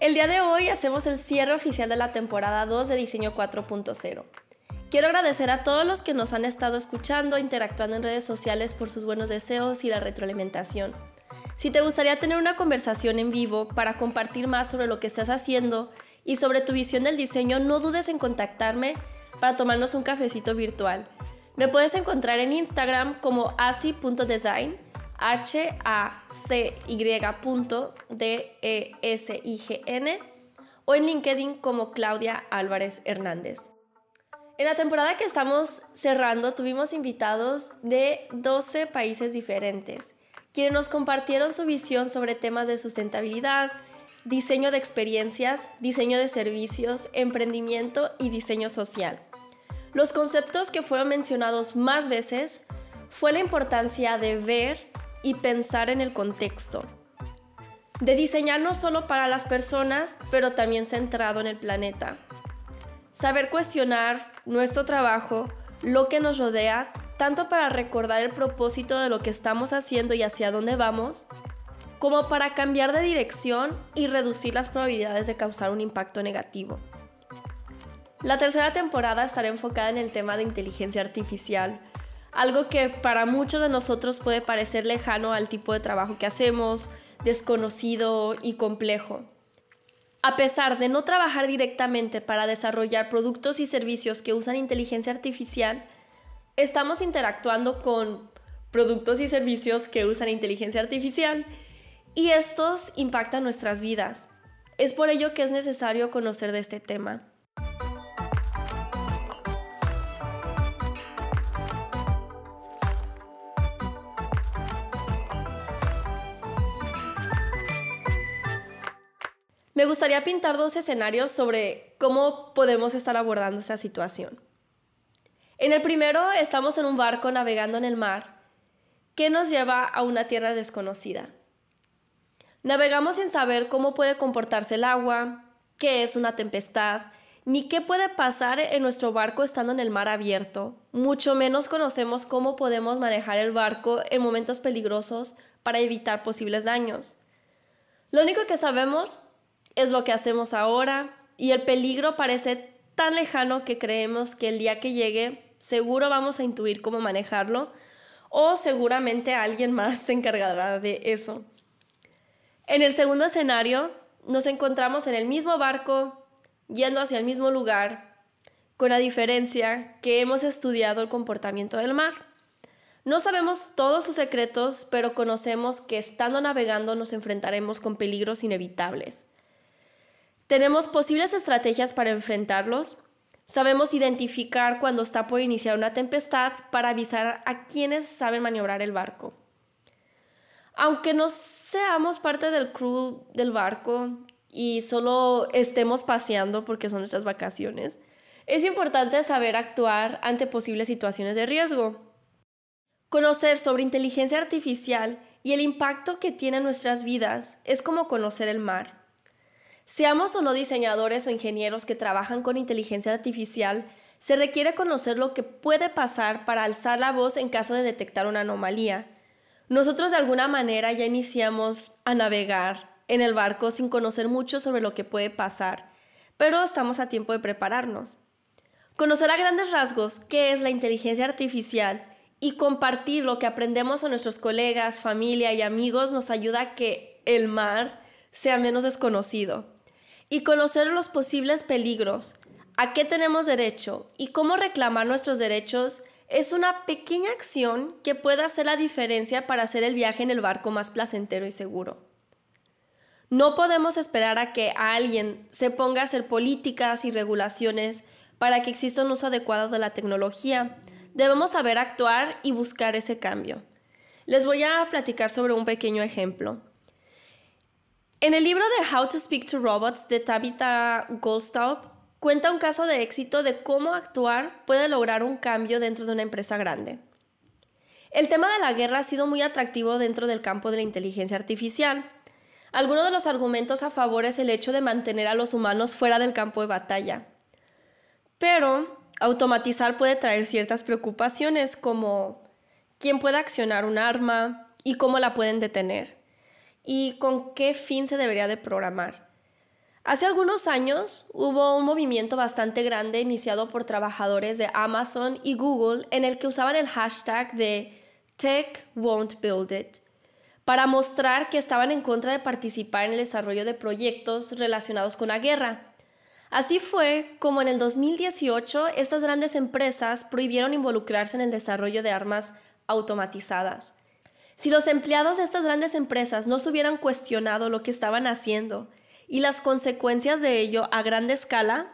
El día de hoy hacemos el cierre oficial de la temporada 2 de Diseño 4.0. Quiero agradecer a todos los que nos han estado escuchando, interactuando en redes sociales por sus buenos deseos y la retroalimentación. Si te gustaría tener una conversación en vivo para compartir más sobre lo que estás haciendo y sobre tu visión del diseño, no dudes en contactarme para tomarnos un cafecito virtual. Me puedes encontrar en Instagram como asi.design, h a c y d e s i g n o en LinkedIn como Claudia Álvarez Hernández. En la temporada que estamos cerrando tuvimos invitados de 12 países diferentes, quienes nos compartieron su visión sobre temas de sustentabilidad, diseño de experiencias, diseño de servicios, emprendimiento y diseño social. Los conceptos que fueron mencionados más veces fue la importancia de ver y pensar en el contexto, de diseñar no solo para las personas, pero también centrado en el planeta Saber cuestionar nuestro trabajo, lo que nos rodea, tanto para recordar el propósito de lo que estamos haciendo y hacia dónde vamos, como para cambiar de dirección y reducir las probabilidades de causar un impacto negativo. La tercera temporada estará enfocada en el tema de inteligencia artificial, algo que para muchos de nosotros puede parecer lejano al tipo de trabajo que hacemos, desconocido y complejo. A pesar de no trabajar directamente para desarrollar productos y servicios que usan inteligencia artificial, estamos interactuando con productos y servicios que usan inteligencia artificial y estos impactan nuestras vidas. Es por ello que es necesario conocer de este tema. Me gustaría pintar dos escenarios sobre cómo podemos estar abordando esta situación. En el primero, estamos en un barco navegando en el mar que nos lleva a una tierra desconocida. Navegamos sin saber cómo puede comportarse el agua, qué es una tempestad, ni qué puede pasar en nuestro barco estando en el mar abierto. Mucho menos conocemos cómo podemos manejar el barco en momentos peligrosos para evitar posibles daños. Lo único que sabemos es lo que hacemos ahora y el peligro parece tan lejano que creemos que el día que llegue seguro vamos a intuir cómo manejarlo o seguramente alguien más se encargará de eso. En el segundo escenario, nos encontramos en el mismo barco, yendo hacia el mismo lugar, con la diferencia que hemos estudiado el comportamiento del mar. No sabemos todos sus secretos, pero conocemos que estando navegando nos enfrentaremos con peligros inevitables. Tenemos posibles estrategias para enfrentarlos. Sabemos identificar cuando está por iniciar una tempestad para avisar a quienes saben maniobrar el barco. Aunque no seamos parte del crew del barco y solo estemos paseando porque son nuestras vacaciones, es importante saber actuar ante posibles situaciones de riesgo. Conocer sobre inteligencia artificial y el impacto que tiene en nuestras vidas es como conocer el mar. Seamos o no diseñadores o ingenieros que trabajan con inteligencia artificial, se requiere conocer lo que puede pasar para alzar la voz en caso de detectar una anomalía. Nosotros de alguna manera ya iniciamos a navegar en el barco sin conocer mucho sobre lo que puede pasar, pero estamos a tiempo de prepararnos. Conocer a grandes rasgos qué es la inteligencia artificial y compartir lo que aprendemos a nuestros colegas, familia y amigos nos ayuda a que el mar sea menos desconocido y conocer los posibles peligros, a qué tenemos derecho y cómo reclamar nuestros derechos es una pequeña acción que puede hacer la diferencia para hacer el viaje en el barco más placentero y seguro. No podemos esperar a que alguien se ponga a hacer políticas y regulaciones para que exista un uso adecuado de la tecnología. Debemos saber actuar y buscar ese cambio. Les voy a platicar sobre un pequeño ejemplo. En el libro de How to Speak to Robots de Tabitha Goldstaub, cuenta un caso de éxito de cómo actuar puede lograr un cambio dentro de una empresa grande. El tema de la guerra ha sido muy atractivo dentro del campo de la inteligencia artificial. Algunos de los argumentos a favor es el hecho de mantener a los humanos fuera del campo de batalla. Pero automatizar puede traer ciertas preocupaciones como quién puede accionar un arma y cómo la pueden detener y con qué fin se debería de programar. Hace algunos años hubo un movimiento bastante grande iniciado por trabajadores de Amazon y Google en el que usaban el hashtag de Tech Won't Build It para mostrar que estaban en contra de participar en el desarrollo de proyectos relacionados con la guerra. Así fue como en el 2018 estas grandes empresas prohibieron involucrarse en el desarrollo de armas automatizadas. Si los empleados de estas grandes empresas no se hubieran cuestionado lo que estaban haciendo y las consecuencias de ello a gran escala,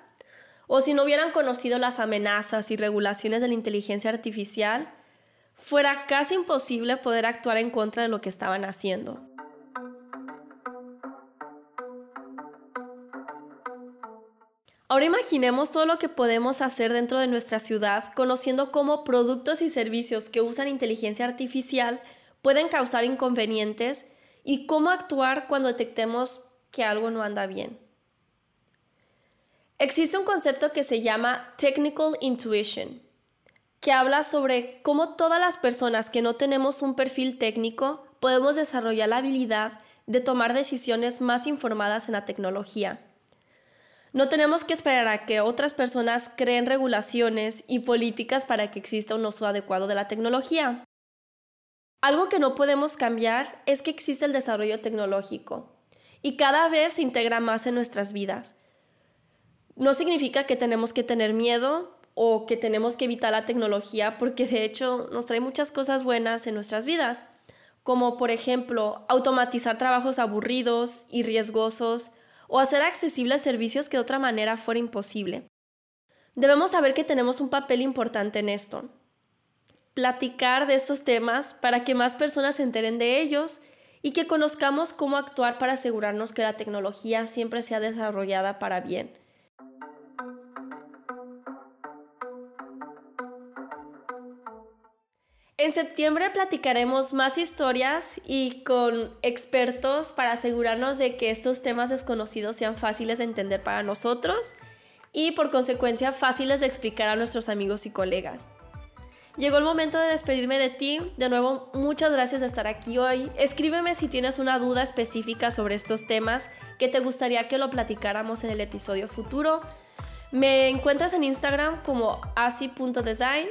o si no hubieran conocido las amenazas y regulaciones de la inteligencia artificial, fuera casi imposible poder actuar en contra de lo que estaban haciendo. Ahora imaginemos todo lo que podemos hacer dentro de nuestra ciudad conociendo cómo productos y servicios que usan inteligencia artificial pueden causar inconvenientes y cómo actuar cuando detectemos que algo no anda bien. Existe un concepto que se llama Technical Intuition, que habla sobre cómo todas las personas que no tenemos un perfil técnico podemos desarrollar la habilidad de tomar decisiones más informadas en la tecnología. No tenemos que esperar a que otras personas creen regulaciones y políticas para que exista un uso adecuado de la tecnología. Algo que no podemos cambiar es que existe el desarrollo tecnológico y cada vez se integra más en nuestras vidas. No significa que tenemos que tener miedo o que tenemos que evitar la tecnología porque de hecho nos trae muchas cosas buenas en nuestras vidas, como por ejemplo automatizar trabajos aburridos y riesgosos o hacer accesibles servicios que de otra manera fuera imposible. Debemos saber que tenemos un papel importante en esto platicar de estos temas para que más personas se enteren de ellos y que conozcamos cómo actuar para asegurarnos que la tecnología siempre sea desarrollada para bien. En septiembre platicaremos más historias y con expertos para asegurarnos de que estos temas desconocidos sean fáciles de entender para nosotros y por consecuencia fáciles de explicar a nuestros amigos y colegas. Llegó el momento de despedirme de ti. De nuevo, muchas gracias de estar aquí hoy. Escríbeme si tienes una duda específica sobre estos temas que te gustaría que lo platicáramos en el episodio futuro. Me encuentras en Instagram como asi.design,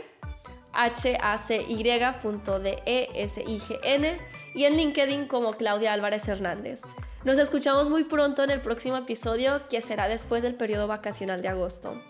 h a c y d e s i g n y en LinkedIn como Claudia Álvarez Hernández. Nos escuchamos muy pronto en el próximo episodio que será después del periodo vacacional de agosto.